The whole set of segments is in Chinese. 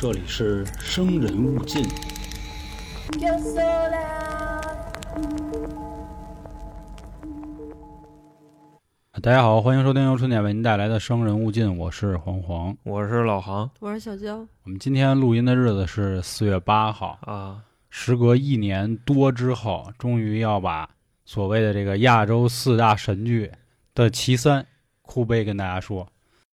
这里是生人勿近。Yo sola. 大家好，欢迎收听由春点为您带来的《生人勿近》，我是黄黄。我是老航我是小娇，我们今天录音的日子是四月八号，啊，时隔一年多之后，终于要把所谓的这个亚洲四大神剧的其三哭悲跟大家说。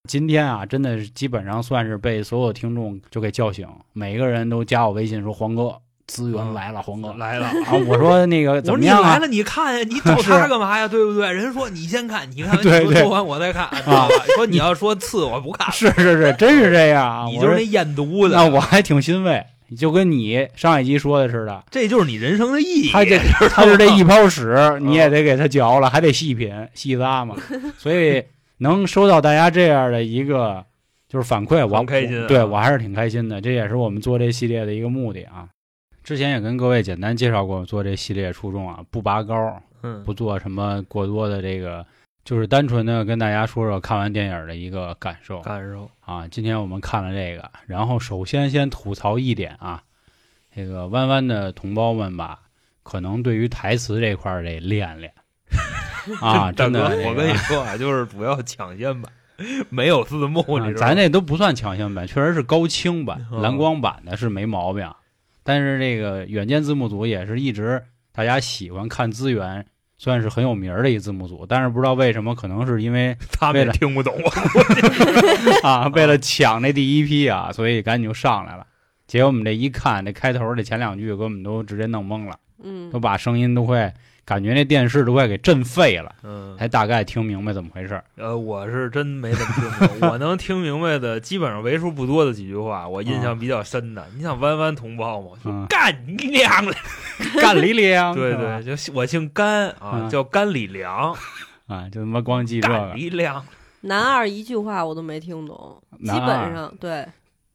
今天啊，真的是基本上算是被所有听众就给叫醒，每个人都加我微信说：“黄哥，资源来了，黄哥。来了。啊，我说那个怎么样啊？你来了，你看呀，你找他干嘛呀？对不对？人说你先看，你看完 对对你说完我再看，知道吧？说你要说次我不看，是是是，真是这样啊！你就是那验毒的，那我还挺欣慰，就跟你上一集说的似的，这就是你人生的意义。他这 他是这一泡屎，你嗯也得给他嚼了，还得细品细咂嘛。所以能收到大家这样的一个就是反馈，我很开心啊对我还是挺开心的。这也是我们做这系列的一个目的啊。之前也跟各位简单介绍过，做这系列初衷啊，不拔高，嗯不做什么过多的这个，就是单纯的跟大家说说看完电影的一个感受。感受啊，今天我们看了这个，然后首先先吐槽一点啊，这个弯弯的同胞们吧，可能对于台词这块儿得练练啊，大哥真的，，我跟你说啊，就是主要抢先版，没有字幕，啊你知道？咱这都不算抢先版，确实是高清版、嗯蓝光版的是没毛病，但是这个远见字幕组也是一直大家喜欢看资源。算是很有名儿的一字幕组，但是不知道为什么，可能是因为 他们也为了听不懂我。啊，为了抢那第一批啊，所以赶紧就上来了。结果我们这一看，这开头这前两句给我们都直接弄懵了，嗯都，把声音都快感觉那电视都快给震废了，嗯，才大概听明白怎么回事儿。呃，我是真没怎么听懂，我能听明白的，基本上为数不多的几句话，我印象比较深的。你想弯弯同胞嘛，就嗯干你娘了！干李良，对对，就我姓甘啊，嗯叫甘李良，啊，就他妈光记这甘个。李良。男二一句话我都没听懂，基本上对，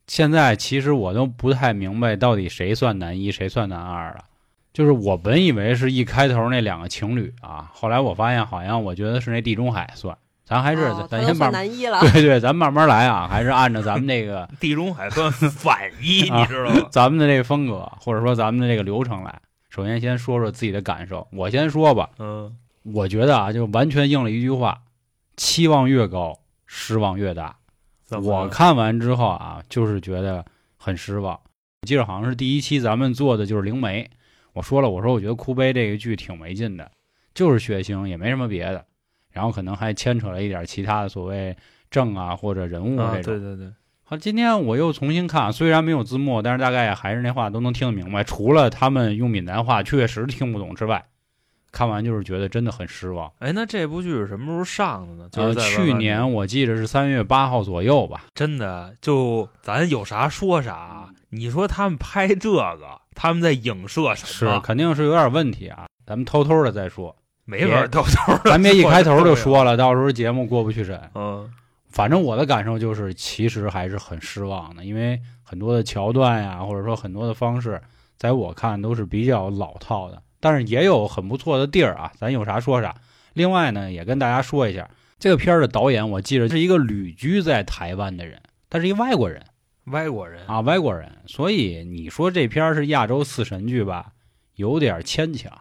现在其实我都不太明白到底谁算男一，谁算男二了。就是我本以为是一开头那两个情侣啊，后来我发现好像我觉得是那地中海算，咱还是、哦咱先慢慢，算男一了，对对，咱慢慢来啊，还是按照咱们这个地中海算反一，啊你知道吗？咱们的这个风格，或者说咱们的这个流程来。首先，先说说自己的感受。我先说吧，嗯，我觉得啊，就完全应了一句话：期望越高，失望越大。我看完之后啊，就是觉得很失望。我记得好像是第一期咱们做的就是灵媒，我说了，我说我觉得哭悲这个剧挺没劲的，就是血腥，也没什么别的，然后可能还牵扯了一点其他的所谓正啊或者人物啊，这种。对对对，好，今天我又重新看，虽然没有字幕，但是大概还是那话都能听得明白。除了他们用闽南话确实听不懂之外，看完就是觉得真的很失望。哎，那这部剧是什么时候上的呢？就呃，是在去年我记得是三月八号左右吧。真的就咱有啥说啥。你说他们拍这个，他们在影射什么是，肯定是有点问题啊。咱们偷偷的再说，没法偷偷的，咱别一开头就说了，到时候节目过不去审。嗯，反正我的感受就是，其实还是很失望的，因为很多的桥段呀，或者说很多的方式，在我看都是比较老套的，但是也有很不错的地儿啊，咱有啥说啥。另外呢，也跟大家说一下，这个片儿的导演我记得是一个旅居在台湾的人，他是一外国人外国人啊，外国人，所以你说这片儿是亚洲四神剧吧，有点牵强。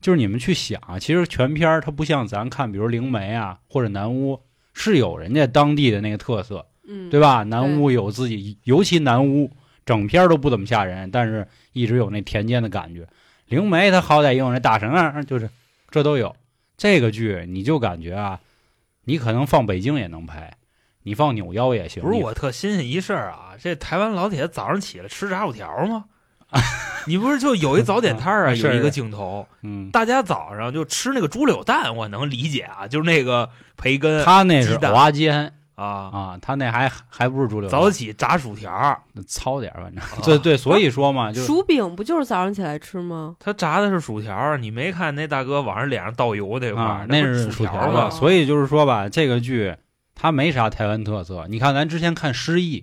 就是你们去想啊，其实全片儿它不像咱看，比如灵媒啊或者南屋，是有人家当地的那个特色，嗯，对吧？南屋有自己，尤其南屋整片儿都不怎么吓人，但是一直有那田间的感觉。灵媒它好歹也有那大神啊，就是这都有。这个剧你就感觉啊，你可能放北京也能拍，你放扭腰也行。不是我特新鲜一事儿啊，这台湾老铁早上起来吃炸薯条吗？你不是就有一早点摊儿啊？有一个镜头，嗯，大家早上就吃那个猪柳蛋，我能理解啊，就是那个培根他那是鸡蛋蚵仔煎啊，啊，他那还还不是猪柳蛋，早起炸薯条，糙点儿，反正啊对对，所以说嘛，就薯饼不就是早上起来吃吗？他炸的是薯条，你没看那大哥往上脸上倒油那块儿啊，，那是薯条吧？？所以就是说吧，这个剧它没啥台湾特色。你看咱之前看《失忆》，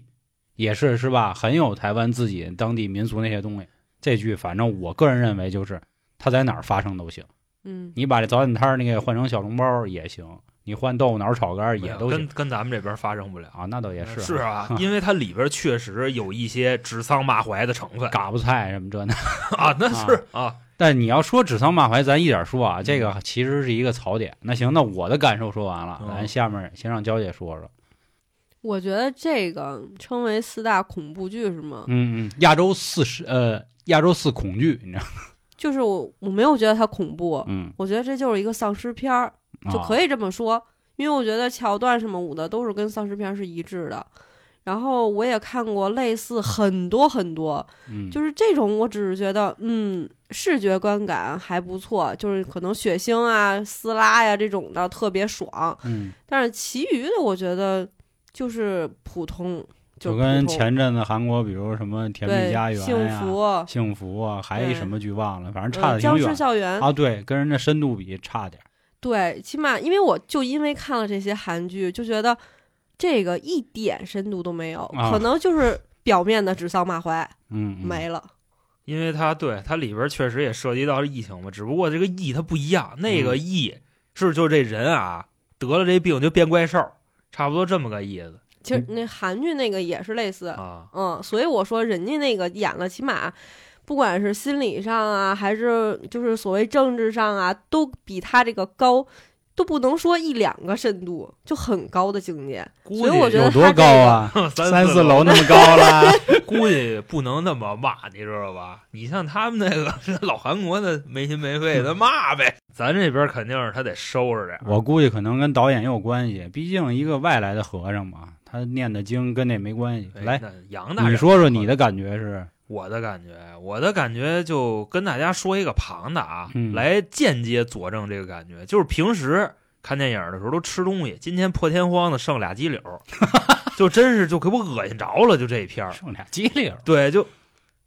也是是吧，很有台湾自己当地民俗那些东西。这剧反正我个人认为就是它在哪儿发生都行。嗯，你把这早点摊儿那个换成小笼包也行，你换豆腐脑炒肝也都跟跟咱们这边发生不了。啊，那倒也是是啊，因为它里边确实有一些指桑骂槐的成分嘎巴菜什么这那。啊，那是啊，但你要说指桑骂槐，咱一点说啊，这个其实是一个槽点。那行，那我的感受说完了，嗯咱下面先让娇姐说说。我觉得这个称为四大恐怖剧是吗？嗯嗯，亚洲四十呃，亚洲四恐惧，你知道？就是我我没有觉得它恐怖，嗯，我觉得这就是一个丧尸片儿，就。可以这么说。因为我觉得桥段什么舞的都是跟丧尸片是一致的。然后我也看过类似很多很多，嗯，就是这种，我只是觉得，嗯，视觉观感还不错，就是可能血腥啊、撕拉呀这种的特别爽。嗯，但是其余的，我觉得就是普通，就跟前阵子韩国，比如什么《甜蜜家园》幸、福、幸福啊，还一什么剧忘了，反正差的嗯僵尸校园，啊。对，跟人家深度比差点儿。对，起码因为我就因为看了这些韩剧，就觉得这个一点深度都没有，啊可能就是表面的指桑骂槐、嗯，嗯没了。因为它对它里边确实也涉及到疫情嘛，只不过这个疫它不一样，那个嗯疫是就这人啊得了这病就变怪兽，差不多这么个意思其实那韩剧那个也是类似，啊。嗯，所以我说人家那个演了，起码不管是心理上啊，还是就是所谓政治上啊，都比他这个高，都不能说一两个深度，就很高的境界。估所以我计有多觉得他这高啊？个 三四四楼那么高了？估计不能那么骂，你知道吧？你像他们那个 老韩国的没心没肺的骂呗，咱这边肯定是他得收拾点。我估计可能跟导演也有关系，毕竟一个外来的和尚嘛，他念的经跟那没关系。来，杨大，你说说你的感觉是？我的感觉，我的感觉就跟大家说一个旁的啊，嗯来间接佐证这个感觉，就是平时看电影的时候都吃东西，今天破天荒的剩俩鸡柳儿，就真是就给我恶心着了，就这一片儿。剩俩鸡柳对，就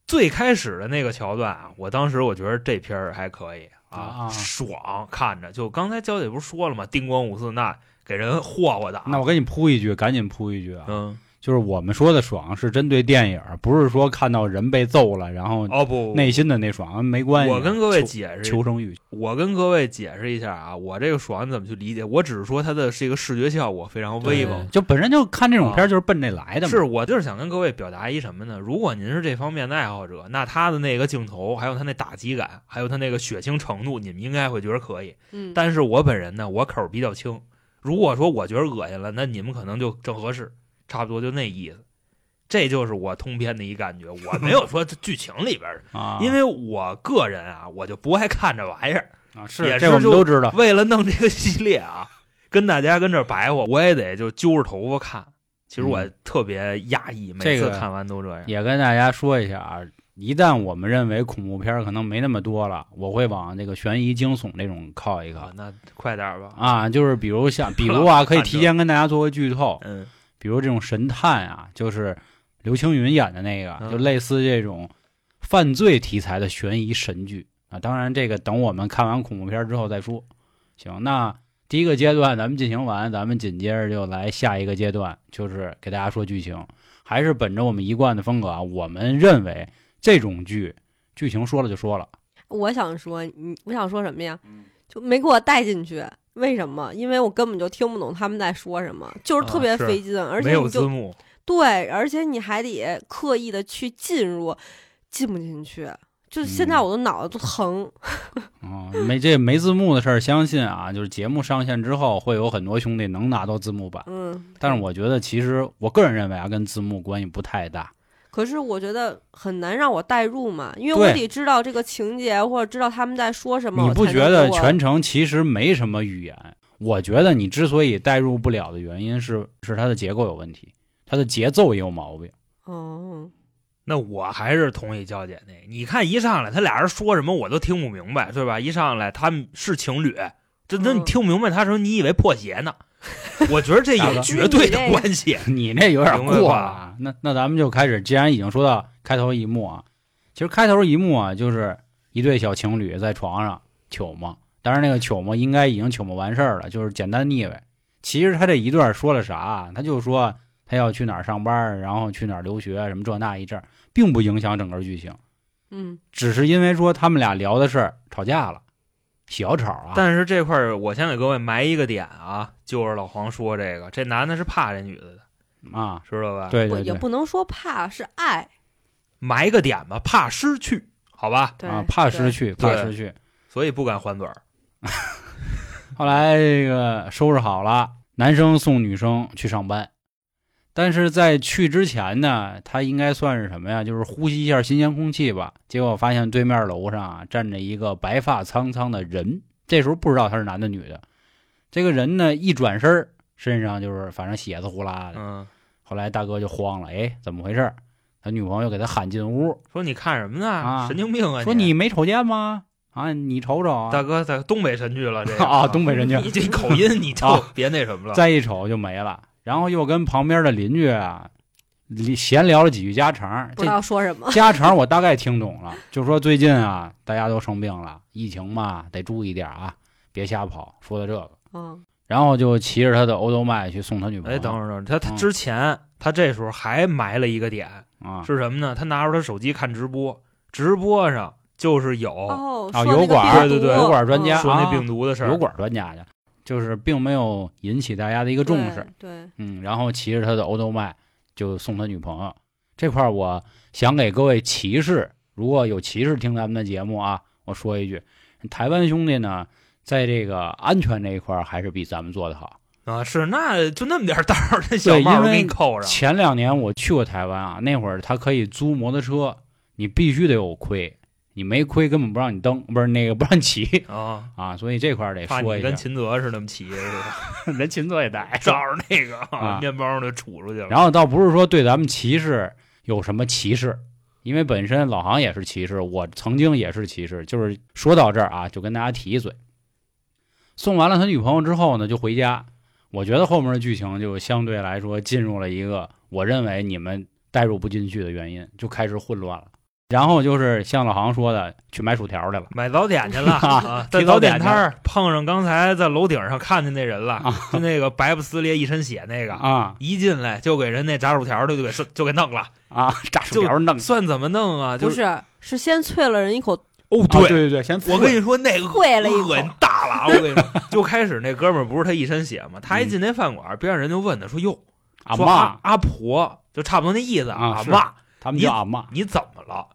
最开始的那个桥段啊，我当时我觉得这片儿还可以啊爽，看着。就刚才娇姐不是说了吗？叮咣五四那给人霍霍的啊。那我给你铺一句，赶紧铺一句啊！嗯，就是我们说的爽是针对电影，不是说看到人被揍了，然后哦不，内心的那爽没关系。我跟各位解释求生欲，我跟各位解释一下啊，我这个爽怎么去理解？我只是说它的是一个视觉效果非常威猛。就本身就看这种片就是奔这来的嘛。是我就是想跟各位表达一什么呢？如果您是这方面的爱好者，那他的那个镜头，还有他那打击感，还有他那个血腥程度，你们应该会觉得可以。嗯，但是我本人呢，我口儿比较轻。如果说我觉得恶心了，那你们可能就正合适，差不多就那意思。这就是我通篇的一感觉，我没有说这剧情里边儿，啊，因为我个人啊，我就不爱看这玩意儿。啊是这我们也是就都知道。为了弄这个系列啊，跟大家跟这儿白话，我也得就揪着头发看。其实我嗯特别压抑，每次看完都这样。也跟大家说一下啊，一旦我们认为恐怖片可能没那么多了，我会往那个悬疑惊悚这种靠一靠啊，那快点吧。啊，就是比如像，比如啊，可以提前跟大家做个剧透，嗯，比如这种神探啊，就是刘青云演的那个，嗯就类似这种犯罪题材的悬疑神剧啊。当然，这个等我们看完恐怖片之后再说。行，那第一个阶段咱们进行完，咱们紧接着就来下一个阶段，就是给大家说剧情，还是本着我们一贯的风格啊，我们认为这种剧剧情说了就说了，我想说，你我想说什么呀？嗯就没给我带进去。为什么？因为我根本就听不懂他们在说什么，就是特别费劲，而没有且你就字幕，对，而且你还得刻意的去进入，进不进去。就现在嗯我的脑子都疼。哦、没这没字幕的事儿，相信啊，就是节目上线之后，会有很多兄弟能拿到字幕版。嗯，但是我觉得，其实我个人认为啊，跟字幕关系不太大。可是我觉得很难让我代入嘛，因为我得知道这个情节或者知道他们在说什么。你不觉得全程其实没什么语言？我觉得你之所以代入不了的原因是，是它的结构有问题，它的节奏也有毛病。哦，那我还是同意娇姐那。你看一上来他俩人说什么我都听不明白，对吧？一上来他们是情侣，这那你嗯听不明白他说你以为破鞋呢？我觉得这有绝对的关系。你那有点过了啊。那那咱们就开始，既然已经说到开头一幕啊，其实开头一幕啊，就是一对小情侣在床上糗嘛。当然，那个糗嘛应该已经糗嘛完事儿了，就是简单腻歪。其实他这一段说了啥啊？他就说他要去哪儿上班，然后去哪儿留学，什么这那一阵，并不影响整个剧情。嗯，只是因为说他们俩聊的事儿吵架了，小丑啊，但是这块儿我先给各位埋一个点啊，就是老黄说这个，这男的是怕这女的的，啊，知道吧？，对对对也不能说怕，是爱。埋个点吧，怕失去，好吧？啊，怕失去，怕失去。所以不敢还嘴儿。后来这个收拾好了，男生送女生去上班，但是在去之前呢，他应该算是什么呀？就是呼吸一下新鲜空气吧。结果发现对面楼上啊站着一个白发苍苍的人，这时候不知道他是男的女的。这个人呢一转身，身上就是反正血字呼啦的。嗯，后来大哥就慌了，哎，怎么回事？他女朋友给他喊进屋，说你看什么呢？啊神经病啊！说你没瞅见吗？啊，你瞅瞅啊！大哥在东北神剧了，这个 啊东北神剧 你这口音你就 啊别那什么了。再一瞅就没了。然后又跟旁边的邻居啊闲聊了几句家常，不知道说什么这。家常我大概听懂了，就说最近啊大家都生病了，疫情嘛得注意点啊，别瞎跑。说的这个，嗯，然后就骑着他的欧都麦去送他女朋友。哎，等会儿，等会儿，他他嗯之前他这时候还埋了一个点啊是什么呢？他拿出他手机看直播，直播上就是有哦，啊油管对对对油管专家嗯说那啊病毒的事儿。油管专家去，就是并没有引起大家的一个重视。对，对嗯，然后骑着他的欧都麦就送他女朋友。这块儿我想给各位骑士，如果有骑士听咱们的节目啊，我说一句，台湾兄弟呢，在这个安全这一块儿还是比咱们做的好。啊，是那就那么点儿道儿，这小帽给你扣上。前两年我去过台湾啊，那会儿他可以租摩托车，你必须得有盔，你没亏根本不让你蹬，不是那个不让你骑啊，啊，所以这块得说一下。跟秦泽似的那么骑，是吧？人秦泽也带照着那个啊面包就杵出去了。然后倒不是说对咱们骑士有什么歧视，因为本身老航也是骑士，我曾经也是骑士。就是说到这儿啊，就跟大家提一嘴。送完了他女朋友之后呢，就回家。我觉得后面的剧情就相对来说进入了一个我认为你们代入不进去的原因，就开始混乱了。然后就是像老航说的，去买薯条去了。买早点去了。啊啊，在早点点摊儿碰上刚才在楼顶上看见那人了，啊。就那个白不撕裂一身血那个，啊。一进来就给人那炸薯条的就给 就给弄了，啊！炸薯条弄算怎么弄啊？就不是，是先啐了人一口，哦，啊对。对对，先我跟你说那个啐了一口。恶心大了啊，我跟你说，就开始那哥们儿不是他一身血吗？他一进那饭馆，边上人就问他说：“哟，说阿妈。阿阿婆，就差不多那意思，啊阿妈，他们叫阿妈。你怎么了？”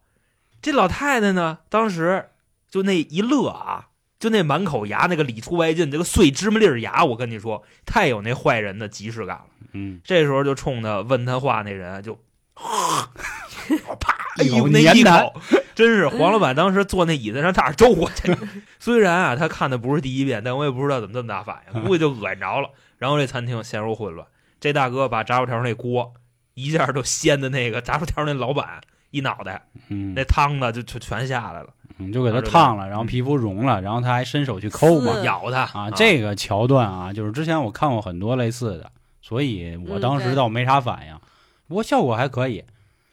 这老太太呢，当时就那一乐啊，就那满口牙那个里出外进，这个碎芝麻粒儿牙，我跟你说，太有那坏人的即视感了。嗯，这时候就冲他问他话那人就，啪 一口一那一口，真是黄老板当时坐那椅子上差点周过去。虽然啊，他看的不是第一遍，但我也不知道怎么这么大反应，估计就恶心着了。然后这餐厅陷入混乱，这大哥把炸薯条那锅一下就掀的那个炸薯条那老板一脑袋，嗯那汤子就就全下来了，嗯，就给他烫了，然后皮肤融了，然后他还伸手去抠嘛，咬他啊，这个桥段啊，就是之前我看过很多类似的，所以我当时倒没啥反应，不过效果还可以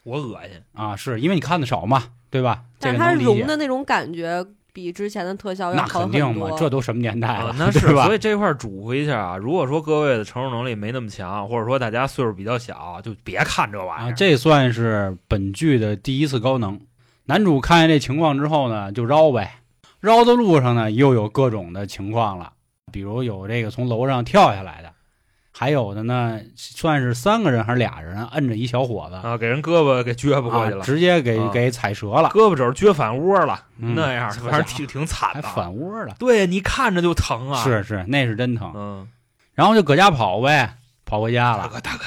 我恶心。啊，是因为你看的少嘛，对吧？这但是它融的那种感觉比之前的特效要好很肯定嘛多。，这都什么年代了，，啊那是，吧所？以这块儿嘱咐一下啊，如果说各位的承受能力没那么强，或者说大家岁数比较小，就别看这玩意啊，儿。这算是本剧的第一次高能。男主看见这情况之后呢，就绕呗，绕的路上呢又有各种的情况了，比如有这个从楼上跳下来的，还有的呢算是三个人还是俩人摁着一小伙子，啊，给人胳膊给撅不过去啊，了，直接给、啊给踩折了，胳膊肘撅反窝了，嗯那样反正挺挺惨还的。反窝了。对你看着就疼啊。，是是，那是真疼。嗯，然后就搁家跑呗，跑回家了大哥大哥，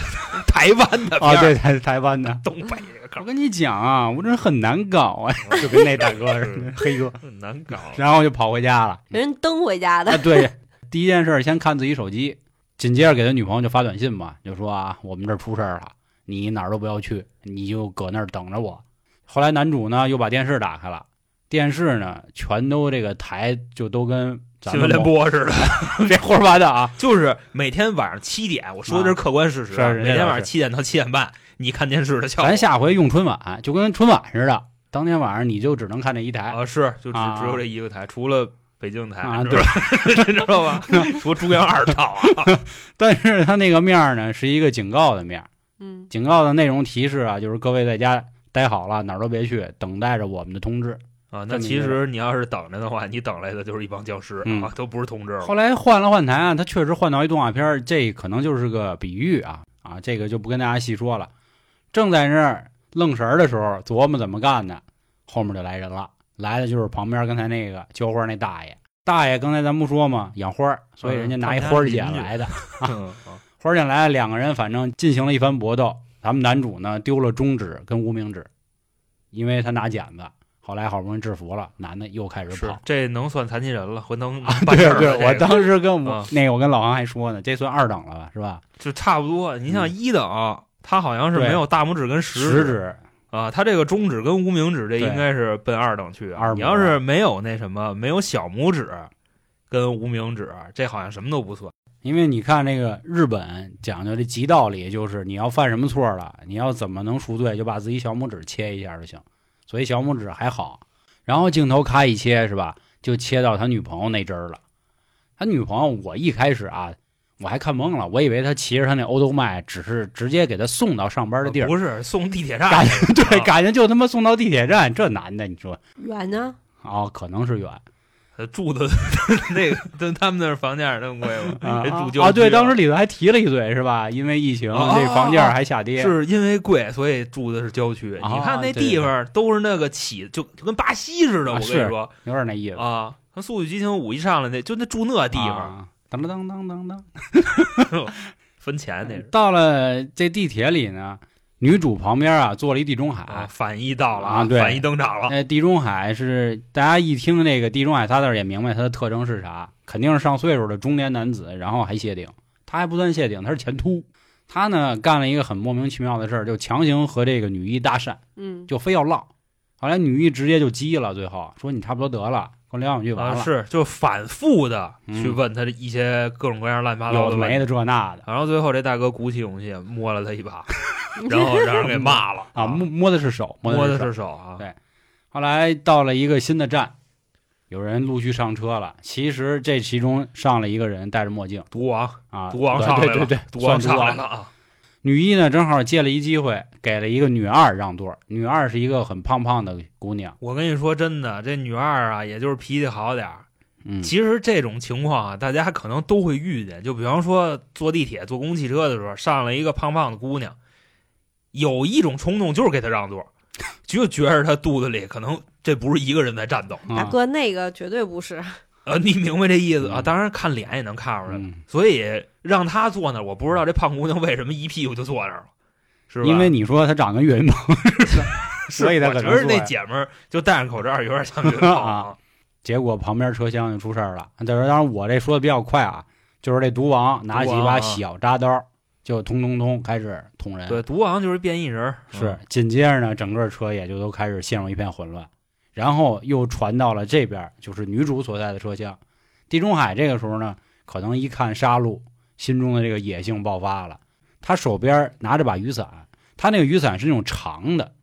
台湾的片啊，儿对，台台湾的。东北这个梗我跟你讲啊，我这很难搞啊，就跟那大哥似的，黑哥。很难搞。然后就跑回家了。人蹬回家的啊，，对，第一件事先看自己手机，紧接着给他女朋友就发短信嘛，就说啊，我们这儿出事儿了，你哪儿都不要去，你就搁那儿等着我。后来男主呢又把电视打开了，电视呢全都这个台就都跟咱们新闻联播似的，别胡说八道啊，就是每天晚上七点，我说的是客观事实每天晚上七点到七点半，你看电视的效果。咱下回用春晚就跟春晚似的，当天晚上你就只能看这一台啊，是就只啊只有这一个台，除了北京台，啊，知对 知道吧？除了中央二套啊，但是他那个面儿呢是一个警告的面儿，嗯，警告的内容提示啊，就是各位在家待好了，哪儿都别去，等待着我们的通知。啊，那其实你要是等着的话，你等来的就是一帮僵尸嗯啊，都不是通知。后来换了换台啊，他确实换到一动画片，这可能就是个比喻啊啊，这个就不跟大家细说了。正在那儿愣神儿的时候，琢磨怎么干呢，后面就来人了，来的就是旁边刚才那个浇花那大爷。大爷刚才咱不说嘛？养花，所以人家拿一花儿剪来的。嗯啊花儿剪来，两个人反正进行了一番搏斗。咱们男主呢丢了中指跟无名指，因为他拿剪子。后来好不容易制服了，男的又开始跑。这能算残疾人了，回能啊，对对，我这个当时跟我、啊那个我跟老王还说呢，这算二等了吧，是吧？就差不多。你像嗯一等，他好像是没有大拇指跟食食指啊，他这个中指跟无名指这应该是奔二等去啊。二你要是没有那什么，没有小拇指跟无名指，这好像什么都不算。因为你看那个日本讲究的极道理，就是你要犯什么错了，你要怎么能赎罪，就把自己小拇指切一下就行。所以小拇指还好。然后镜头咔一切是吧，就切到他女朋友那针儿了。他女朋友，我一开始啊，我还看懵了，我以为他骑着他那欧兜迈，只是直接给他送到上班的地儿，不是送地铁站 对，啊感觉就他妈送到地铁站，这男的你说远呢，哦，可能是远。呃住的 那个，跟他们那儿房价那么贵吗？啊！对，当时里头还提了一嘴是吧？因为疫情，啊这房价还下跌。是因为贵，所以住的是郊区。啊你看那地方都是那个起，就就跟巴西似的。啊我跟你说有点那意思。啊，跟《速度与激情五》一上来那就那住那地方，啊，当当当当当当。分钱那是到了这地铁里呢，女主旁边啊坐了一地中海。啊，反一到了啊对反一登场了。哎，地中海是大家一听那个地中海仨字儿也明白它的特征是啥，肯定是上岁数的中年男子，然后还谢顶。他还不算谢顶，他是前凸。他呢干了一个很莫名其妙的事儿，就强行和这个女一搭讪，嗯，就非要唠。后来女一直接就急了，最后说你差不多得了，跟我聊两句完啊，了。是就反复的嗯。去问他的一些各种各样乱七八糟有的没的这那的。然后最后这大哥鼓起勇气摸了他一把，然后让人给骂了。啊，摸摸的是手，摸的是手。啊，对。后来到了一个新的站，有人陆续上车了。其实这其中上了一个人戴着墨镜。毒王，啊，毒王上来了，对对对，毒王上来了。啊，女一呢，正好借了一机会，给了一个女二让座。女二是一个很胖胖的姑娘，我跟你说真的，这女二啊，也就是脾气好点儿。嗯，其实这种情况啊，大家可能都会遇见。就比方说坐地铁、坐公共汽车的时候，上了一个胖胖的姑娘，有一种冲动就是给她让座，就觉着她肚子里可能这不是一个人在战斗。啊大哥那个绝对不是，呃，你明白这意思啊？嗯当然看脸也能看出来。嗯所以让他坐那儿，我不知道这胖姑娘为什么一屁股就坐那儿了，是吧？因为你说她长跟岳云鹏似的，所以她我觉得那可能坐呀姐们儿就戴上口罩，有点像岳云鹏啊。结果旁边车厢就出事儿了。当然，当然我这说的比较快啊，就是这毒王拿起一把小扎刀，就通通通开始捅人。对，毒王就是变异人儿，是，紧接着呢，整个车也就都开始陷入一片混乱，然后又传到了这边，就是女主所在的车厢。地中海这个时候呢，可能一看杀戮，心中的这个野性爆发了。他手边拿着把雨伞，他那个雨伞是那种长的，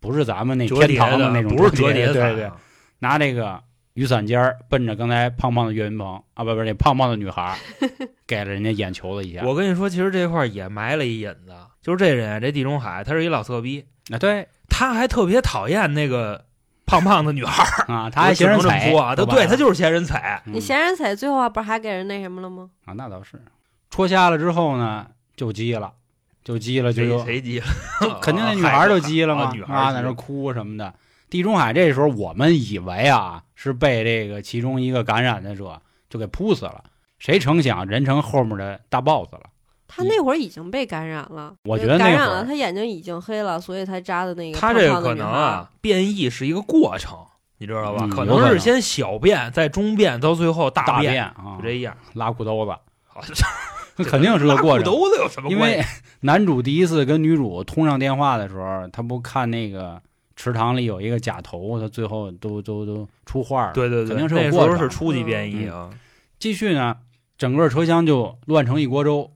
不是咱们那天堂的那种不是折叠叠的，对对，拿这个雨伞尖儿奔着刚才胖胖的岳云鹏啊，不不，那胖胖的女孩儿，给了人家眼球了一下。我跟你说，其实这块儿也埋了一引子，就是这人这地中海，他是一老色逼，啊，对他还特别讨厌那个胖胖的女孩，啊，他还嫌人踩啊，他对他就是嫌人踩，嗯你嫌人踩，最后不是还给人那什么了吗？啊，那倒是。戳瞎了之后呢，就急了，就急了，就谁谁急了？就肯定那女孩就急了嘛，啊在那哭什么的。地中海这时候我们以为啊是被这个其中一个感染的者就给扑死了，谁成想人成后面的大 boss 了。他那会儿已经被感染了，我觉得那会儿感染了，他眼睛已经黑了，所以才扎的那个他胖这个可能啊，变异是一个过程，你知道吧？嗯可能能是先小便，再中便，到最后大便，便啊就，这样。拉裤兜子，好 那肯定是个过程。拉裤兜子有什么因关系？为 男主第一次跟女主通上电话的时候，他不看那个池塘里有一个假头，他最后都都都出画了。对对对，肯定是过程候是初级变异啊。继续呢，整个车厢就乱成一锅粥，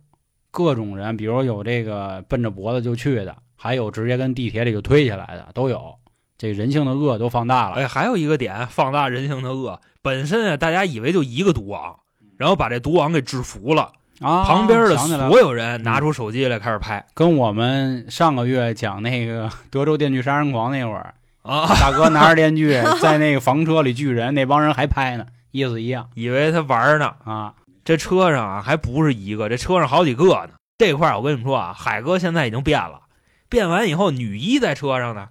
各种人，比如有这个奔着脖子就去的，还有直接跟地铁里就推起来的，都有。这人性的恶都放大了。哎，还有一个点，放大人性的恶。本身啊，大家以为就一个毒王，然后把这毒王给制服了，啊，旁边的所有人拿出手机来开始拍。跟我们上个月讲那个 德州电锯杀人狂那会儿啊，大哥拿着电锯 在那个房车里锯人，那帮人还拍呢，意思一样以为他玩儿呢。啊。这车上啊，还不是一个，这车上好几个呢。这块儿我跟你们说啊，海哥现在已经变了，变完以后，女一在车上呢。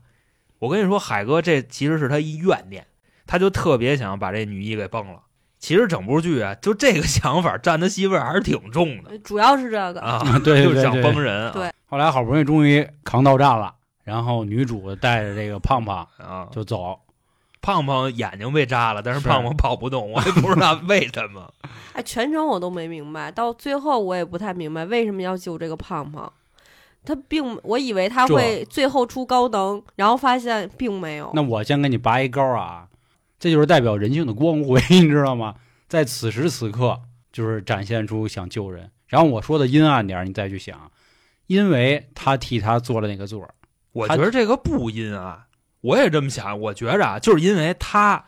我跟你说，海哥这其实是他一怨念，他就特别想把这女一给崩了。其实整部剧啊，就这个想法占的戏份还是挺重的主要是这个，啊，对对就是想崩人啊，对后来好不容易终于扛到站了，然后女主带着这个胖胖啊，就走，胖胖眼睛被扎了，但是是胖胖跑不动，我也不知道 为什么。哎，全程我都没明白，到最后我也不太明白为什么要救这个胖胖。他并我以为他会最后出高能，然后发现并没有。那我先给你拔一高啊，这就是代表人性的光辉，你知道吗？在此时此刻，就是展现出想救人。然后我说的阴暗点，你再去想，因为他替他做了那个座儿，我觉得这个不阴暗，我也这么想。我觉着啊，就是因为他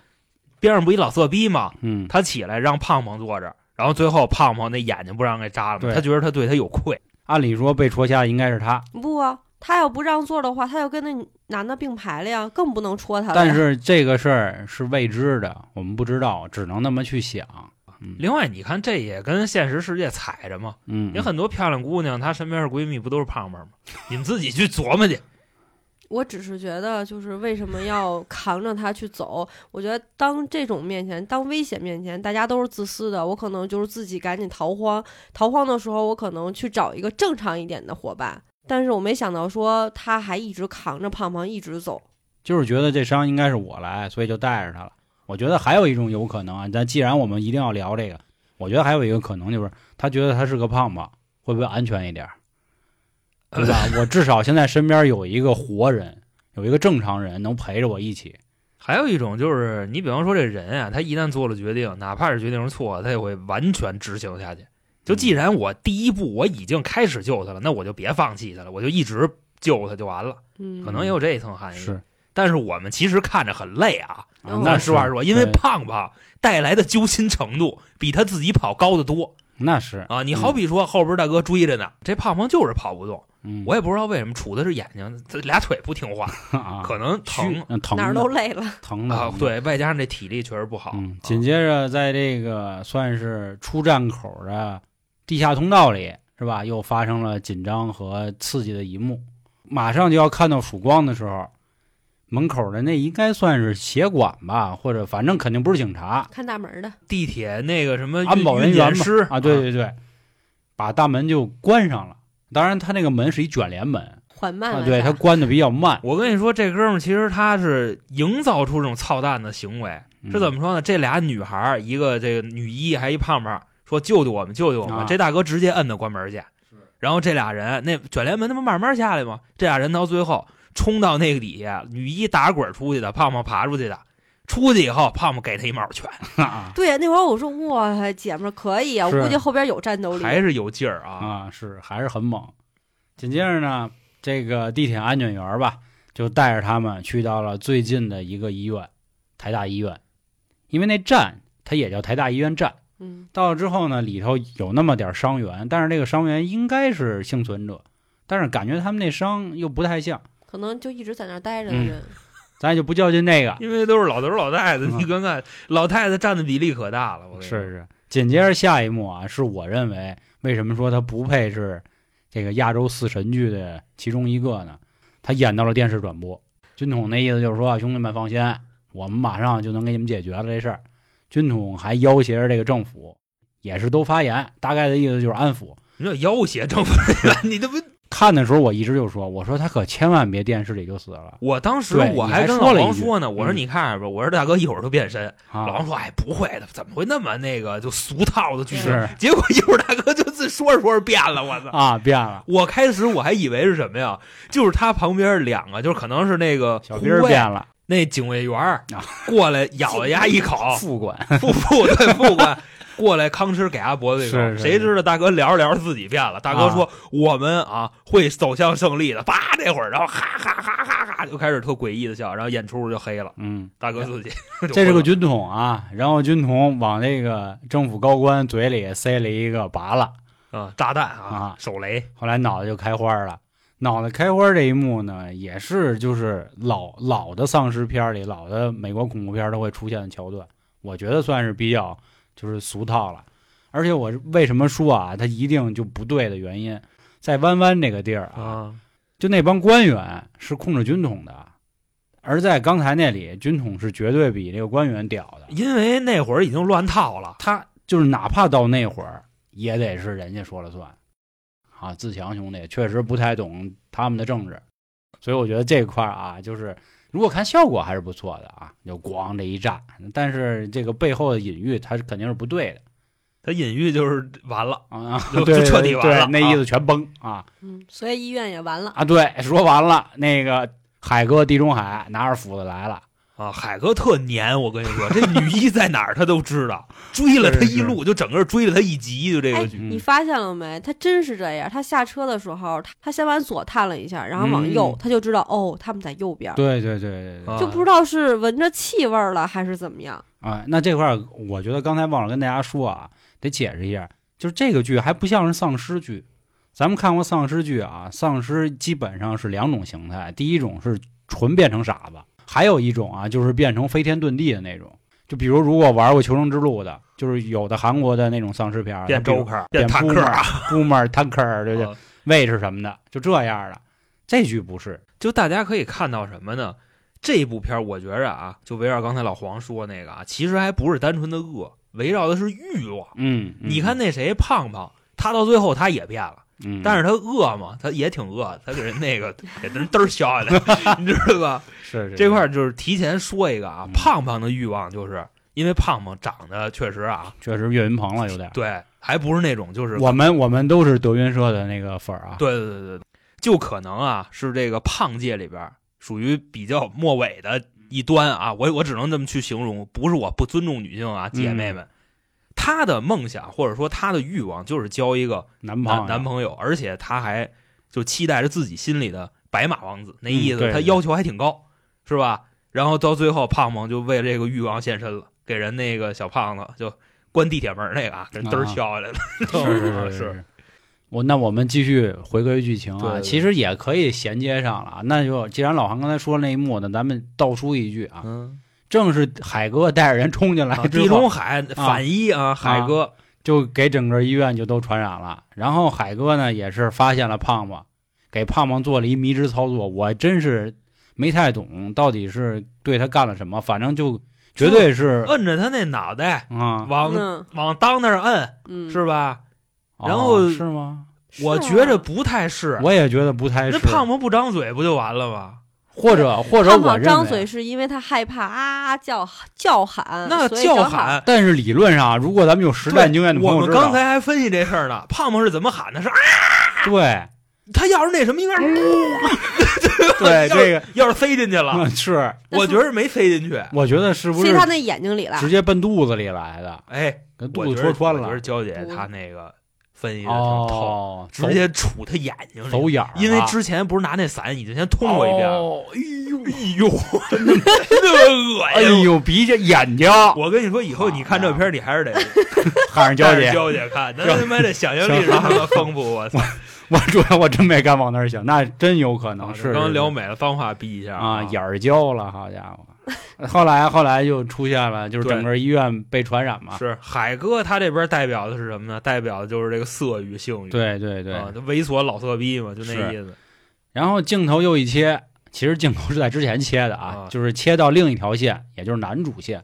边上不一老色逼吗？嗯，他起来让胖胖坐着，然后最后胖胖那眼睛不让给扎了吗？他觉得他对他有愧。按理说被戳瞎的应该是他，不啊，他要不让座的话，他要跟那男的并排了呀，更不能戳他了。但是这个事儿是未知的，我们不知道，只能那么去想。嗯另外，你看这也跟现实世界踩着嘛。嗯，有很多漂亮姑娘，她身边的闺蜜不都是胖胖吗？你们自己去琢磨去。我只是觉得，就是为什么要扛着他去走？我觉得当这种面前，当危险面前，大家都是自私的。我可能就是自己赶紧逃荒，逃荒的时候，我可能去找一个正常一点的伙伴。但是我没想到说他还一直扛着胖胖一直走。就是觉得这伤应该是我来，所以就带着他了。我觉得还有一种有可能啊，但既然我们一定要聊这个，我觉得还有一个可能就是他觉得他是个胖胖，会不会安全一点儿？对吧？我至少现在身边有一个活人，有一个正常人能陪着我一起。还有一种就是，你比方说这人啊，他一旦做了决定，哪怕是决定是错的，他也会完全执行下去。就既然我第一步我已经开始救他了，那我就别放弃他了，我就一直救他就完了。嗯，可能也有这一层含义。是，但是我们其实看着很累啊。那实话实说，因为胖胖带来的揪心程度比他自己跑高得多那是啊！你好比说后边大哥追着呢，这胖胖就是跑不动，嗯，我也不知道为什么杵的是眼睛，这俩腿不听话，啊可能疼哪儿都累了。疼的啊。，对，外加上这体力确实不好。紧接着在这个算是出站口的地下通道里，是吧？又发生了紧张和刺激的一幕。马上就要看到曙光的时候，门口的那应该算是协管吧，或者反正肯定不是警察，看大门的，地铁那个什么安保人员嘛运检师啊，对对对，把大门就关上了。当然，他那个门是一卷帘门啊，缓慢了对，他关的比较慢。我跟你说，这哥们儿其实他是营造出这种操蛋的行为，是怎么？么说呢？这俩女孩儿，一个这个女一，还一胖胖，说救救我们，救救我们。啊这大哥直接摁他关门去，然后这俩人那卷帘门他不慢慢下来吗？这俩人到最后冲到那个底下，女一打滚出去的，胖胖爬出去的。出去以后，胖胖给他一毛拳，啊 对呀，那会儿我说哇，姐们儿可以啊，我估计后边有战斗力。还是有劲儿啊！啊，是还是很猛。紧接着呢，这个地铁安检员吧，就带着他们去到了最近的一个医院，台大医院，因为那站它也叫台大医院站。嗯，到了之后呢，里头有那么点伤员，但是这个伤员应该是幸存者，但是感觉他们那伤又不太像，可能就一直在那儿待着的嗯人。咱也就不较劲那个。因为都是老头老太太，嗯 你看看老太太占的比例可大了。我跟你说是是，紧接着下一幕啊，是我认为为什么说他不配是这个亚洲四神剧的其中一个呢？他演到了电视转播，军统那意思就是说，啊兄弟们放心，我们马上就能给你们解决了这事儿。军统还要挟着这个政府，也是都发言，大概的意思就是安抚。你这要挟政府人员，你这不？看的时候我一直就说，我说他可千万别电视里就死了我当时我还跟老王说呢，我说嗯你看着吧，我说大哥一会儿就变身。啊！老王说：“哎，不会的，怎么会那么那个就俗套的剧情？”结果一会儿大哥就自说着说着变了，我操！啊，变了，我开始我还以为是什么呀？就是他旁边两个，就是可能是那个小兵变了，那警卫员过来咬了 牙一口，副官副副对副官过来吭哧给他脖子一口，是是谁知道大哥聊着聊着自己变了。大哥说：“我们啊会走向胜利的。”叭，那会儿然后哈哈哈哈哈就开始特诡异的笑，然后演出就黑了。嗯。大哥自己这是个军统啊，然后军统往那个政府高官嘴里塞了一个拔了，啊炸弹啊啊手雷后来脑袋就开花了。脑袋开花这一幕呢，也是就是老老的丧尸片里、老的美国恐怖片都会出现的桥段，我觉得算是比较就是俗套了。而且我为什么说啊，它一定就不对的原因，在弯弯这个地儿啊，啊，就那帮官员是控制军统的，而在刚才那里，军统是绝对比这个官员屌的。因为那会儿已经乱套了，他就是哪怕到那会儿，也得是人家说了算。啊，自强兄弟确实不太懂他们的政治，所以我觉得这块儿啊，就是如果看效果还是不错的啊，就咣这一炸，但是这个背后的隐喻，它是肯定是不对的他隐喻就是完了，啊，就就彻底完了对，那意思全崩啊嗯，所以医院也完了。啊！对，说完了，那个海哥地中海拿着斧子来了，啊，海哥特黏，我跟你说，这女一在哪儿他都知道，追了他一路，就整个追了他一集，就这个哎，剧。嗯你发现了没？他真是这样。他下车的时候，他他先往左探了一下，然后往右，嗯他就知道哦，他们在右边，对对对对就不知道是闻着气味了还是怎么样。啊，那这块儿我觉得刚才忘了跟大家说啊，得解释一下，就是这个剧还不像是丧尸剧。咱们看过丧尸剧啊，丧尸基本上是两种形态，第一种是纯变成傻子，还有一种啊就是变成飞天遁地的那种。就比如如果玩过《求生之路》的，就是有的韩国的那种丧尸片儿，变 Joker，变变坦克啊，Boomer、Tanker，对对啊位置什么的，就这样的。这句不是，就大家可以看到什么呢？这部片儿我觉着啊，就围绕刚才老黄说那个啊，其实还不是单纯的恶，围绕的是欲望。嗯，嗯你看，那谁胖胖，他到最后他也变了，嗯，但是他饿嘛，他也挺饿，他给人那个 给人嘚儿削下来，你知道吧？是是这块儿就是提前说一个啊嗯，胖胖的欲望就是因为胖胖长得确实啊，确实岳云鹏了有点。对，还不是那种就是我们我们都是德云社的那个粉儿啊。对对对对，就可能啊是这个胖界里边儿属于比较末尾的一端啊，我我只能这么去形容，不是我不尊重女性啊，姐妹们，她的梦想或者说她的欲望就是交一个男男朋友男朋友，而且她还就期待着自己心里的白马王子，那意思她要求还挺高，是吧？然后到最后，胖胖就为了这个欲望献身了，给人那个小胖子就关地铁门那个啊，给人嘚儿啊敲下来了，是是是是 是。我那我们继续回归剧情啊，其实也可以衔接上了啊。那就既然老韩刚才说那一幕呢，咱们倒出一句啊，嗯，正是海哥带着人冲进来啊之后，地中海反一啊，海哥就给整个医院就都传染了。然后海哥呢也是发现了胖胖，给胖胖做了一迷之操作。我真是没太懂到底是对他干了什么，反正就绝对是摁着他那脑袋啊，往嗯往裆那儿摁，嗯，是吧？然哦后是吗？我觉着不太是。我也觉得不太是。那胖胖不张嘴不就完了吗？或者或者胖胖我认为张嘴，是因为他害怕啊叫叫喊，那叫喊，但是理论上，如果咱们有实战经验的朋我们友知道，刚才还分析这事儿呢。胖胖是怎么喊的？是啊，对他要是那什么，应该是对这个要是塞进去了，嗯是，我觉得没塞进去。我觉得是不是塞他那眼睛里了直。接奔肚子里来的，哎，跟肚子戳穿了我觉得娇姐她那个分析的挺透，哦，直接杵他眼睛里。走眼儿，因为之前不是拿那伞已经先通过一遍哎呦哎呦，真的恶哎！呦鼻子眼睛，我跟你说，以后你看这片，你还是得 喊上娇姐，娇姐看，那他妈的想象力是他妈丰富！我操，我主要我真没敢往那儿想，那真有可能是刚聊是美了，脏话逼一下啊，眼儿焦了，好家伙！后来后来就出现了，就是整个医院被传染嘛，是海哥他这边代表的是什么呢？代表的就是这个色欲、性欲，对对对，啊，猥琐老色逼嘛，就那意思。然后镜头又一切，其实镜头是在之前切的啊，啊就是切到另一条线，也就是男主线。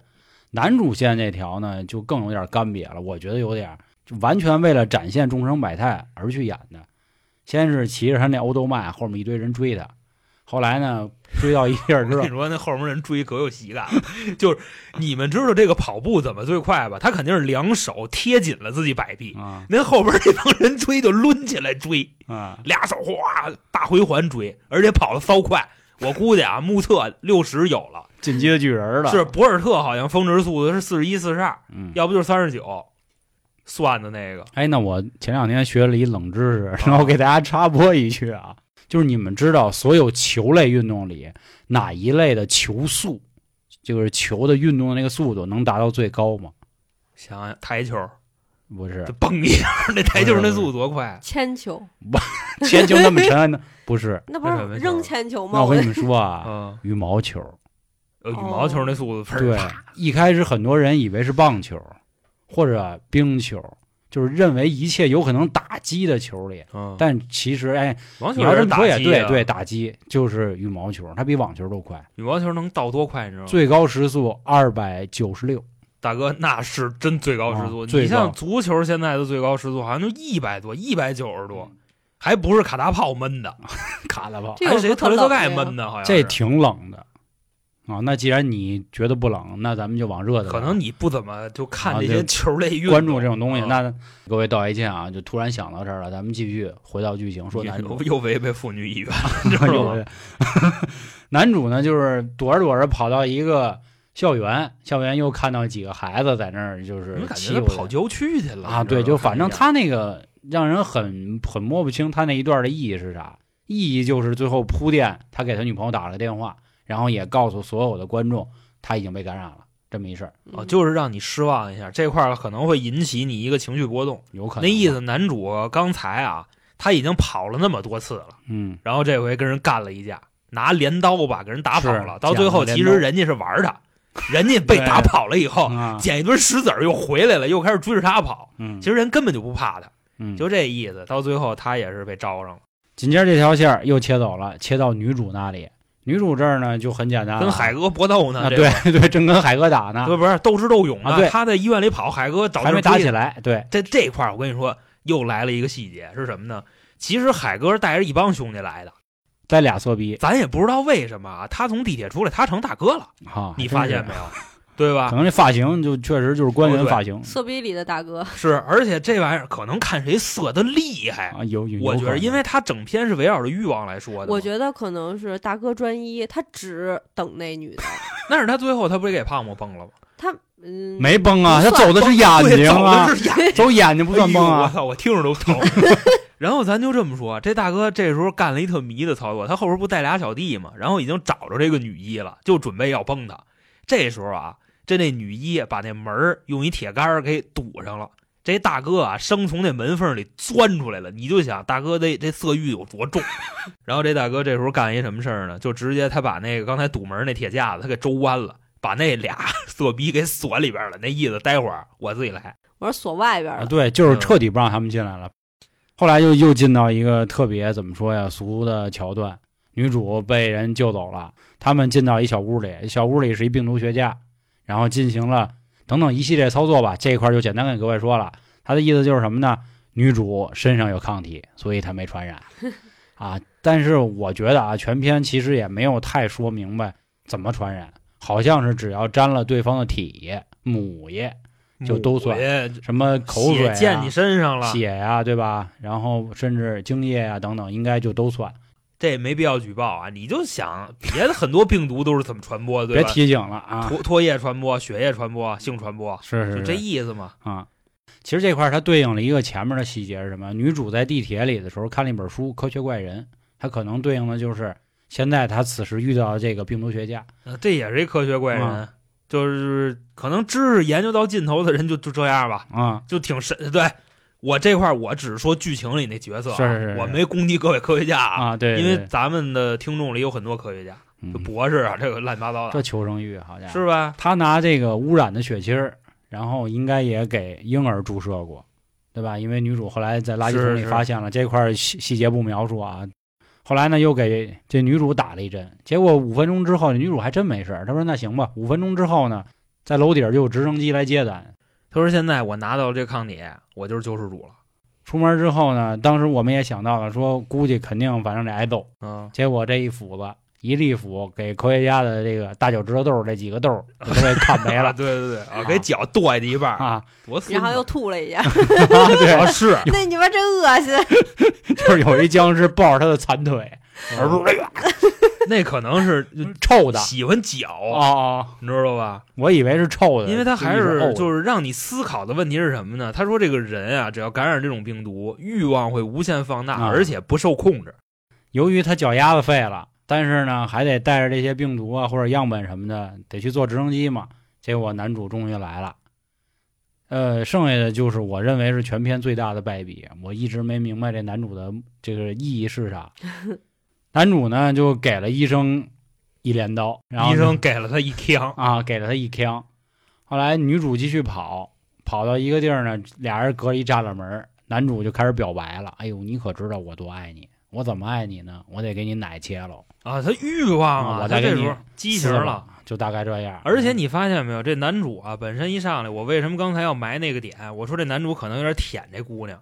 男主线那条呢，就更有点干瘪了，我觉得有点就完全为了展现众生百态而去演的。先是骑着他那欧兜迈，后面一堆人追他，后来呢追到一地儿之后跟你，说，那后面人追可有喜感了，就是你们知道这个跑步怎么最快吧？他肯定是两手贴紧了自己摆臂，啊。那后边这帮人追就抡起来追，啊，俩手哗大回环追，而且跑的骚快。我估计啊，目测六十有了，进阶巨人了，是博尔特好像峰值速度是四十一、四十二，嗯。要不就是三十九，算的那个。哎，那我前两天学了一冷知识，然后给大家插播一句啊，就是你们知道所有球类运动里哪一类的球速，就是球的运动的那个速度能达到最高吗？想想台球，不是就嘣一下，那台球那速度多快？铅球，铅球那么沉呢？不是，那不是扔铅球吗？那我跟你们 说啊，嗯，羽毛球。呃，羽毛球那速度分对一开始很多人以为是棒球或者冰球，就是认为一切有可能打击的球里，嗯，但其实哎，网球你要这么说也对，打击啊对，打击就是羽毛球，它比网球都快，羽毛球能到多快？你知道吗？最高时速二百九十六。大哥，那是真最高时速。啊你像足球现在的最高时速好像就一百多，一百九十嗯多，还不是卡大炮闷的，卡达炮？还是谁特雷可冷的呀泽盖闷的，好像这挺冷的啊。那既然你觉得不冷，那咱们就往热的可能你不怎么就看啊这些球类运动，关注这种东西。啊那各位道一歉啊，就突然想到这儿了，咱们继续回到剧情，说男主又又违背妇女意愿，知道吗？有 男主呢，就是躲着躲着跑到一个校园，校园又看到几个孩子在那儿，就是你们感欺负人觉跑郊区去了啊，对，就反正他那个让人很很摸不清他那一段的意义是啥，意义就是最后铺垫，他给他女朋友打了个电话，然后也告诉所有的观众他已经被感染了这么一事儿，哦，嗯就是让你失望一下，这块儿可能会引起你一个情绪波动。有可能那意思，男主刚才啊，他已经跑了那么多次了，嗯，然后这回跟人干了一架，拿镰刀吧给人打跑了。到最后，其实人家是玩他，人家被打跑了以后，啊，捡一堆石子儿又回来了，又开始追着他跑。嗯，其实人根本就不怕他，嗯，就这意思。到最后，他也是被招上了，紧接着这条线儿又切走了，切到女主那里。女主这儿呢就很简单，跟海哥搏斗呢。啊，对，对，正跟海哥打呢，不不是斗智斗勇呢。啊对他在医院里跑，海哥找地还没。打起来，对，这这块儿我跟你说，又来了一个细节是什么呢？其实海哥带着一帮兄弟来的，带俩色逼咱也不知道为什么啊，他从地铁出来，他成大哥了，啊，你发现没有？对吧可？能这发型就确实就是官员发型色逼里的大哥，是，而且这玩意儿可能看谁色的厉害。啊，有有，我觉得，因为他整篇是围绕着欲望来说的，我觉得可能是大哥专一，他只等那女的，但是他最后他不是给胖子崩了吗？他嗯没崩啊，他走的是眼睛啊的，是眼 走眼睛不算崩啊，我操，我听着都疼。然后咱就这么说，这大哥这时候干了一特迷的操作，他后边不带俩小弟嘛，然后已经找着这个女一了，就准备要崩他。这时候啊，这那女一把那门儿用一铁杆儿给堵上了。这大哥啊，生从那门缝里钻出来了，你就想大哥这这色欲有多重。然后这大哥这时候干一什么事儿呢？就直接他把那个刚才堵门那铁架子他给周弯了，把那俩 色逼给锁里边了。那意思，待会儿我自己来。我说锁外边啊，了，对，就是彻底不让他们进来了。后来又又进到一个特别怎么说呀俗的桥段，女主被人救走了，他们进到一小屋里，小屋里是一病毒学家，然后进行了等等一系列操作吧。这一块就简单跟各位说了，他的意思就是什么呢？女主身上有抗体，所以她没传染 啊。但是我觉得啊，全篇其实也没有太说明白怎么传染，好像是只要沾了对方的体液、母液，就都算什么口水、啊、溅你身上了，血呀、对吧？然后甚至精液啊、等等，应该就都算。这也没必要举报啊！你就想别的很多病毒都是怎么传播的，对吧？别提醒了啊！唾唾液传播、血液传播、性传播，是是就这意思嘛。啊。其实这块儿它对应了一个前面的细节是什么？女主在地铁里的时候看了一本书《科学怪人》，它可能对应的就是现在她此时遇到的这个病毒学家。呃这也是一科学怪人，啊就是可能知识研究到尽头的人就就这样吧，啊，就挺神。对我这块儿我只是说剧情里那角色、啊，是是是是我没攻击各位科学家啊，啊，对，因为咱们的听众里有很多科学家，嗯就博士啊，这个乱七八糟的这，求生欲，好家伙，是吧？他拿这个污染的血清儿，然后应该也给婴儿注射过，对吧？因为女主后来在垃圾桶里发现了这块儿细细节不描述啊。后来呢，又给这女主打了一针，结果五分钟之后，女主还真没事儿。她说：“那行吧。”五分钟之后呢，在楼顶儿就有直升机来接咱。他说现在我拿到这抗体，我就是救世主了。出门之后呢，当时我们也想到了，说估计肯定反正得挨揍。嗯，结果这一斧子一利斧，给科学家的这个大脚趾头豆这几个豆都给砍没啊，了 对对对啊，给脚剁下去一半，啊！多然后又吐了一下，啊，对，啊是，那你妈真恶心！就是有一僵尸抱着他的残腿，而不是那可能是臭的。喜欢脚，哦，你知道吧？我以为是臭的，因为他还是是就是让你思考的问题是什么呢？他说这个人啊，只要感染这种病毒，欲望会无限放大，啊而且不受控制。由于他脚丫子废了，但是呢还得带着这些病毒啊或者样本什么的，得去坐直升机嘛。结果男主终于来了，呃，剩下的就是我认为是全片最大的败笔。我一直没明白这男主的这个意义是啥。男主呢就给了医生一镰刀，然后医生给了他一枪，啊给了他一枪。后来女主继续跑，跑到一个地儿呢，俩人隔一栅栏门，男主就开始表白了：“哎呦，你可知道我多爱你？我怎么爱你呢？我得给你奶切了，啊，他欲望啊，我再给你他这时候激情了。，就大概这样。而且你发现没有，这男主啊，本身一上来，我为什么刚才要埋那个点？我说这男主可能有点舔这姑娘。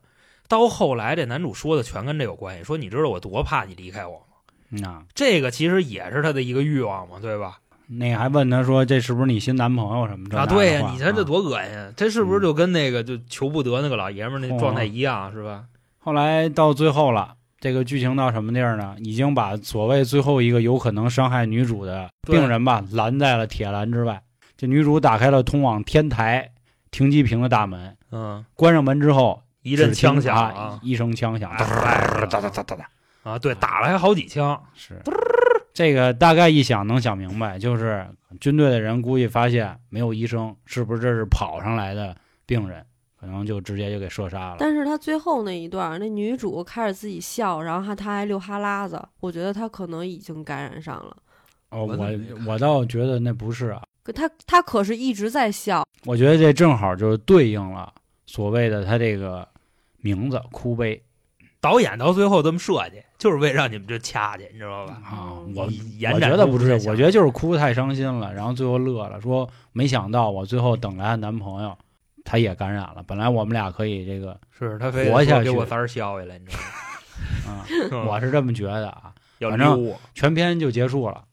到后来，这男主说的全跟这有关系。说你知道我多怕你离开我吗？嗯啊，这个其实也是他的一个欲望嘛，对吧？那个还问他说这是不是你新男朋友什么的啊，对呀、话你看这啊多恶心！这是不是就跟那个就求不得那个老爷们那状态一样，是吧？后来到最后了，这个剧情到什么地儿呢？已经把所谓最后一个有可能伤害女主的病人吧拦在了铁栏之外。这女主打开了通往天台停机坪的大门，嗯，关上门之后，一阵枪响一声枪响，哎哒哎哒哒哒哒哒，啊，对，打了还好几枪，是。这个大概一想能想明白，就是军队的人估计发现没有医生，是不是这是跑上来的病人？可能就直接就给射杀了。但是他最后那一段，那女主开始自己笑，然后还她还流哈喇子，我觉得他可能已经感染上了。哦，我我倒觉得那不是啊，可她她可是一直在笑，我觉得这正好就是对应了所谓的他这个名字哭悲导演到最后这么设计，就是为让你们这掐去，你知道吧？啊嗯。我延我觉得不是，我觉得就是哭太伤心了，然后最后乐了，说没想到我最后等来的男朋友他也感染了，本来我们俩可以这个是他非活下去给我三儿削下来，你知道吗啊，吗？我是这么觉得啊。要反正全篇就结束了。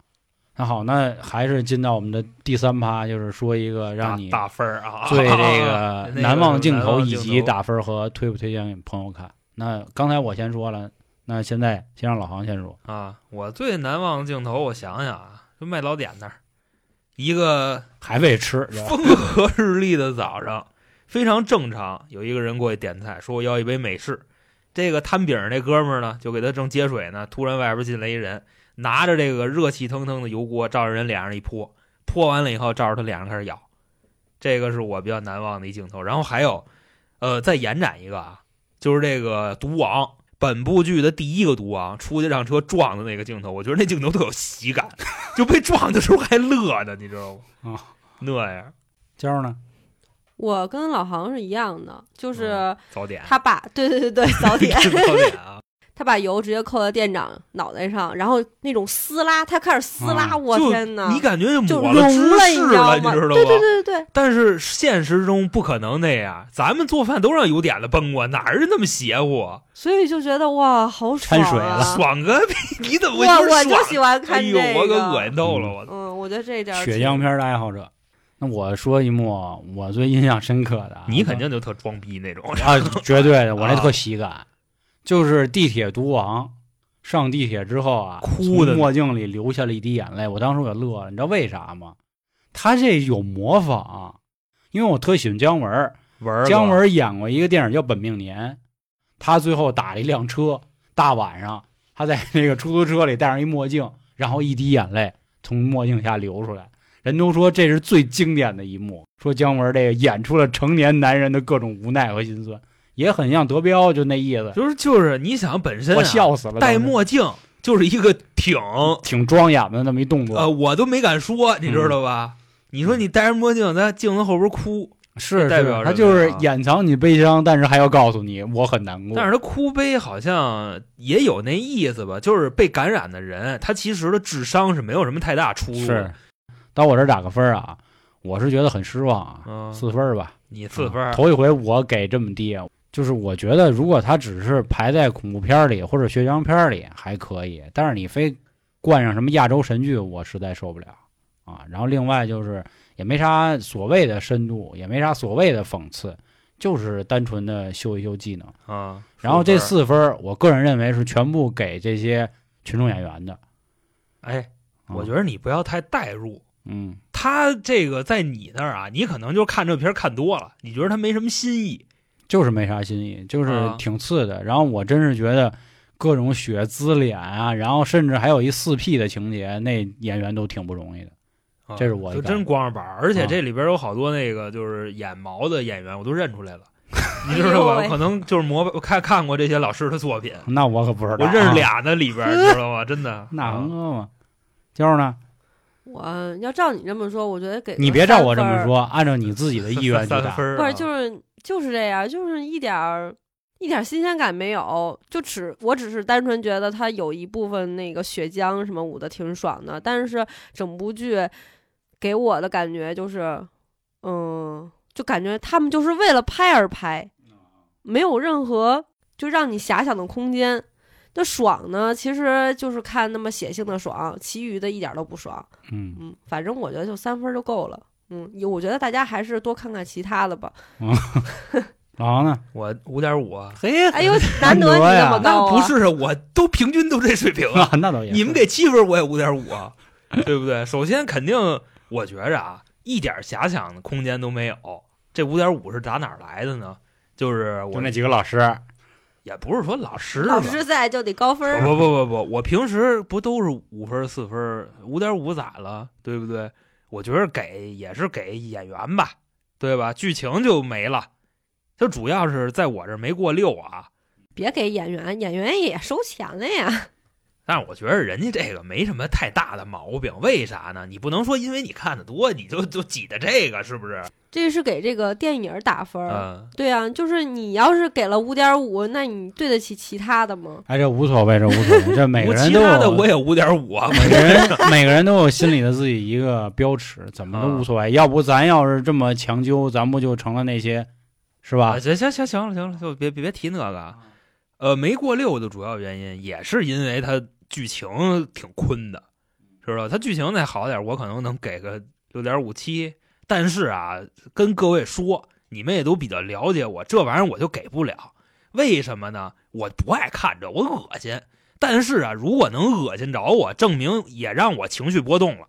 那好，那还是进到我们的第三趴，就是说一个让你打 打分儿啊，最这个个难忘镜头以及打分和推不推荐给朋友看。那刚才我先说了，那现在先让老航先说。啊，我最难忘的镜头，我想想啊，就卖早点那儿，一个还未吃，风和日丽的早上，非常正常。有一个人过去点菜，说我要一杯美式。这个摊饼儿那哥们儿呢，就给他正接水呢，突然外边进来一人，拿着这个热气腾腾的油锅，照着人脸上一泼，泼完了以后，照着他脸上开始咬。这个是我比较难忘的一镜头。然后还有，呃，再延展一个啊，就是这个毒王。本部剧的第一个毒王出去让车撞的那个镜头，我觉得那镜头特有喜感，就被撞的时候还乐呢，你知道吗？啊，那样娇儿呢？我跟老航是一样的，就是嗯早点，他把对对对对早 点，早点啊，他把油直接扣在店长脑袋上，然后那种撕拉，他开始撕拉，啊我天哪！你感觉就就抹了芝融了，你士知道了，你吗？知道吗？对对对对对，但是现实中不可能那样，咱们做饭都让油点子崩过，哪儿是那么邪乎？啊所以就觉得哇，好爽掺水啊！了爽个屁！你怎么会我就喜欢看这个，哎呦，我可恶心透了，我操！嗯，我觉得这一点儿血浆片的爱好者。那我说一幕我最印象深刻的啊，你肯定就特装逼那种，啊，绝对的，我那啊特喜感，就是地铁毒王上地铁之后啊，哭的墨镜里流下了一滴眼泪，我当时我就乐了，你知道为啥吗？他这有模仿，因为我特喜欢姜文，文儿姜文演过一个电影叫《本命年》，他最后打了一辆车，大晚上他在那个出租车里戴上一墨镜，然后一滴眼泪从墨镜下流出来，人都说这是最经典的一幕，说姜文这个演出了成年男人的各种无奈和心酸，也很像德彪，就那意思。就是就是，你想本身、啊、我笑死了，戴墨镜就是一个挺 挺庄严的那么一动作，呃，我都没敢说，你知道吧？你说你戴着墨镜在镜子后边哭，是代表他就是掩藏你悲伤，但是还要告诉你我很难过。但是他哭悲好像也有那意思吧，就是被感染的人，他其实的智商是没有什么太大出入。到我这儿打个分儿啊，我是觉得很失望啊，嗯，四分儿吧，你四分儿，头一回我给这么低，就是我觉得如果他只是排在恐怖片儿里或者血浆片儿里还可以，但是你非冠上什么亚洲神剧，我实在受不了啊。然后另外就是也没啥所谓的深度，也没啥所谓的讽刺，就是单纯的秀一秀技能。啊，然后这四四分儿，我个人认为是全部给这些群众演员的。哎，啊我觉得你不要太代入。嗯，他这个在你那儿啊，你可能就看这片儿看多了，你觉得他没什么新意。就是没啥新意，就是啊挺次的。然后我真是觉得各种血滋脸啊，然后甚至还有一四 P 的情节，那演员都挺不容易的。啊这是我的就真光着板，而且啊这里边有好多那个就是演毛的演员，我都认出来了，你知道吧？可能就是模看看过这些老师的作品，那我可不知道，我认识啊，俩呢，里边儿知道吗？真的，那啊横哥嘛。娇呢？我要照你这么说，我觉得给你别照我这么说，按照你自己的意愿去打。分儿啊不是就是就是这样，就是一点儿一点儿新鲜感没有，就只我只是单纯觉得它有一部分那个血浆什么舞的挺爽的，但是整部剧给我的感觉就是，嗯，就感觉他们就是为了拍而拍，没有任何就让你遐想的空间。那爽呢，其实就是看那么血性的爽，其余的一点儿都不爽。嗯，嗯，反正我觉得就三分儿就够了。嗯，我觉得大家还是多看看其他的吧。老王呢？我五点五，嘿，哎呦，难得你那么高啊！不是啊，我都平均都这水平啊，那倒也。你们给七分我也五点五啊，对不对？首先肯定我觉着啊，一点遐想的空间都没有。这五点五是打哪儿来的呢？就是我就那几个老师，也不是说老师吧老师在就得高分儿。不不不不，我平时不都是五分四分，五点五咋了？对不对？我觉得给也是给演员吧，对吧？剧情就没了，就主要是在我这儿没过六啊。别给演员，演员也收钱了呀。但是我觉得人家这个没什么太大的毛病，为啥呢？你不能说因为你看的多，你就就挤的这个，是不是？这是给这个电影打分儿。嗯，对啊，就是你要是给了五点五，那你对得起其他的吗？哎，这无所谓，这无所谓，这每个人都其他的有我也五点五啊，每个人每个人都有心里的自己一个标尺，怎么都无所谓。要不咱要是这么强究，咱不就成了那些，是吧啊，？行行行行了行了，就别别别提那个啊。呃，没过六的主要原因也是因为它剧情挺坤的，知道吧？它剧情再好点，我可能能给个六点五七。但是啊，跟各位说，你们也都比较了解我，这玩意儿我就给不了。为什么呢？我不爱看这，我恶心。但是啊，如果能恶心着我，证明也让我情绪波动了，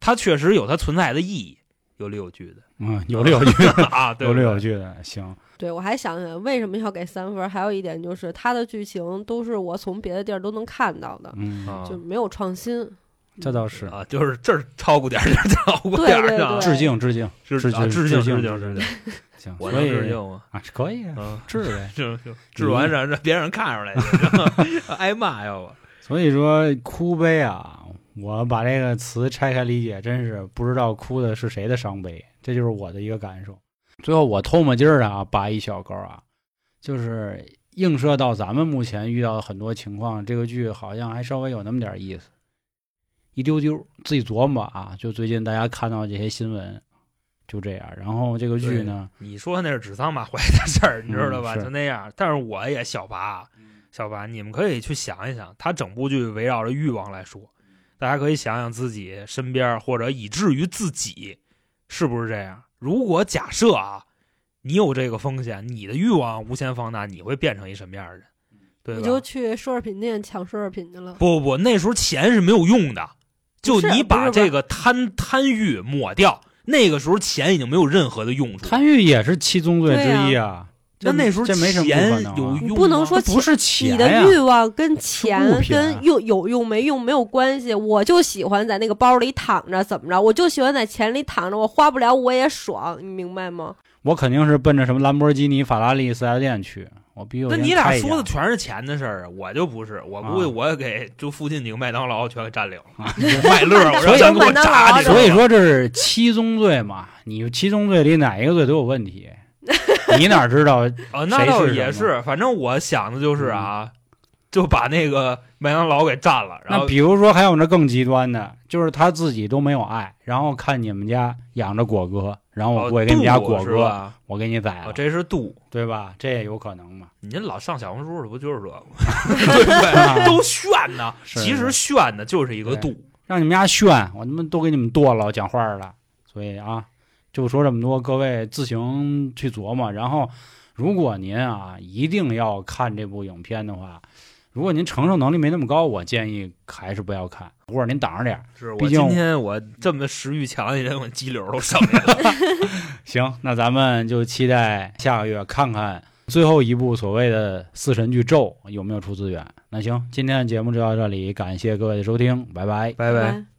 它确实有它存在的意义。有理有据的嗯，有理有据，啊，对有理有据的，行。对我还想想为什么要给三分，还有一点就是它的剧情都是我从别的地儿都能看到的，嗯，啊就没有创新。这倒是。啊，就是这儿超过点儿，这儿超过点儿对对啊对致敬致敬，致致敬啊致敬致敬致敬致敬，行，我致敬吗？啊，可以啊，嗯，致呗。行行，致完让让别人看出来去，挨骂要不？所以说哭悲啊，我把这个词拆开理解，真是不知道哭的是谁的伤悲，这就是我的一个感受。最后我偷摸劲儿的啊，拔一小钩啊，就是映射到咱们目前遇到的很多情况，这个剧好像还稍微有那么点意思，一丢丢，自己琢磨啊。就最近大家看到这些新闻，就这样。然后这个剧呢，你说那是指桑骂槐的事儿，你知道吧？嗯就那样。但是我也小拔，小拔，你们可以去想一想，他整部剧围绕着欲望来说，大家可以想想自己身边或者以至于自己是不是这样。如果假设啊，你有这个风险，你的欲望无限放大，你会变成一什么样的人？对吧？你就去奢侈品店抢奢侈品去了。不不不，那时候钱是没有用的，就你把这个贪贪欲抹掉，那个时候钱已经没有任何的用处。贪欲也是七宗罪之一啊。这那那时候这没什么不可钱能啊你有用，不能说不是钱你的欲望跟钱啊跟用有用没用没有关系，我就喜欢在那个包里躺着，怎么着？我就喜欢在钱里躺着，我花不了我也爽，你明白吗？我肯定是奔着什么兰博基尼、法拉利四 S 店去，我必须那你俩说的全是钱的事儿啊，我就不是，我估计啊我给就附近几个麦当劳全给占领了，啊麦乐儿，我 所以让他给我炸去。所以说这是七宗罪嘛，你七宗罪里哪一个罪都有问题，你哪知道？啊，那倒也是，反正我想的就是啊，就把那个麦当劳给占了，然后那比如说还有那更极端的，就是他自己都没有爱，然后看你们家养着果哥，然后我哦过去给你们家果哥？我给你宰这是度，对吧？这也有可能嘛。你这老上小红书，这不就是这个吗？对不对？都炫呢，其实炫的就是一个度。让你们家炫，我他妈都给你们剁了，讲话了。所以啊，就说这么多，各位自行去琢磨。然后，如果您啊一定要看这部影片的话，如果您承受能力没那么高，我建议还是不要看，或者您挡着点儿。是我毕竟今天我这么食欲强的人，我肌瘤都上来了。行，那咱们就期待下个月看看最后一部所谓的四神剧《咒》有没有出资源。那行，今天的节目就到这里，感谢各位的收听，拜拜。拜拜。拜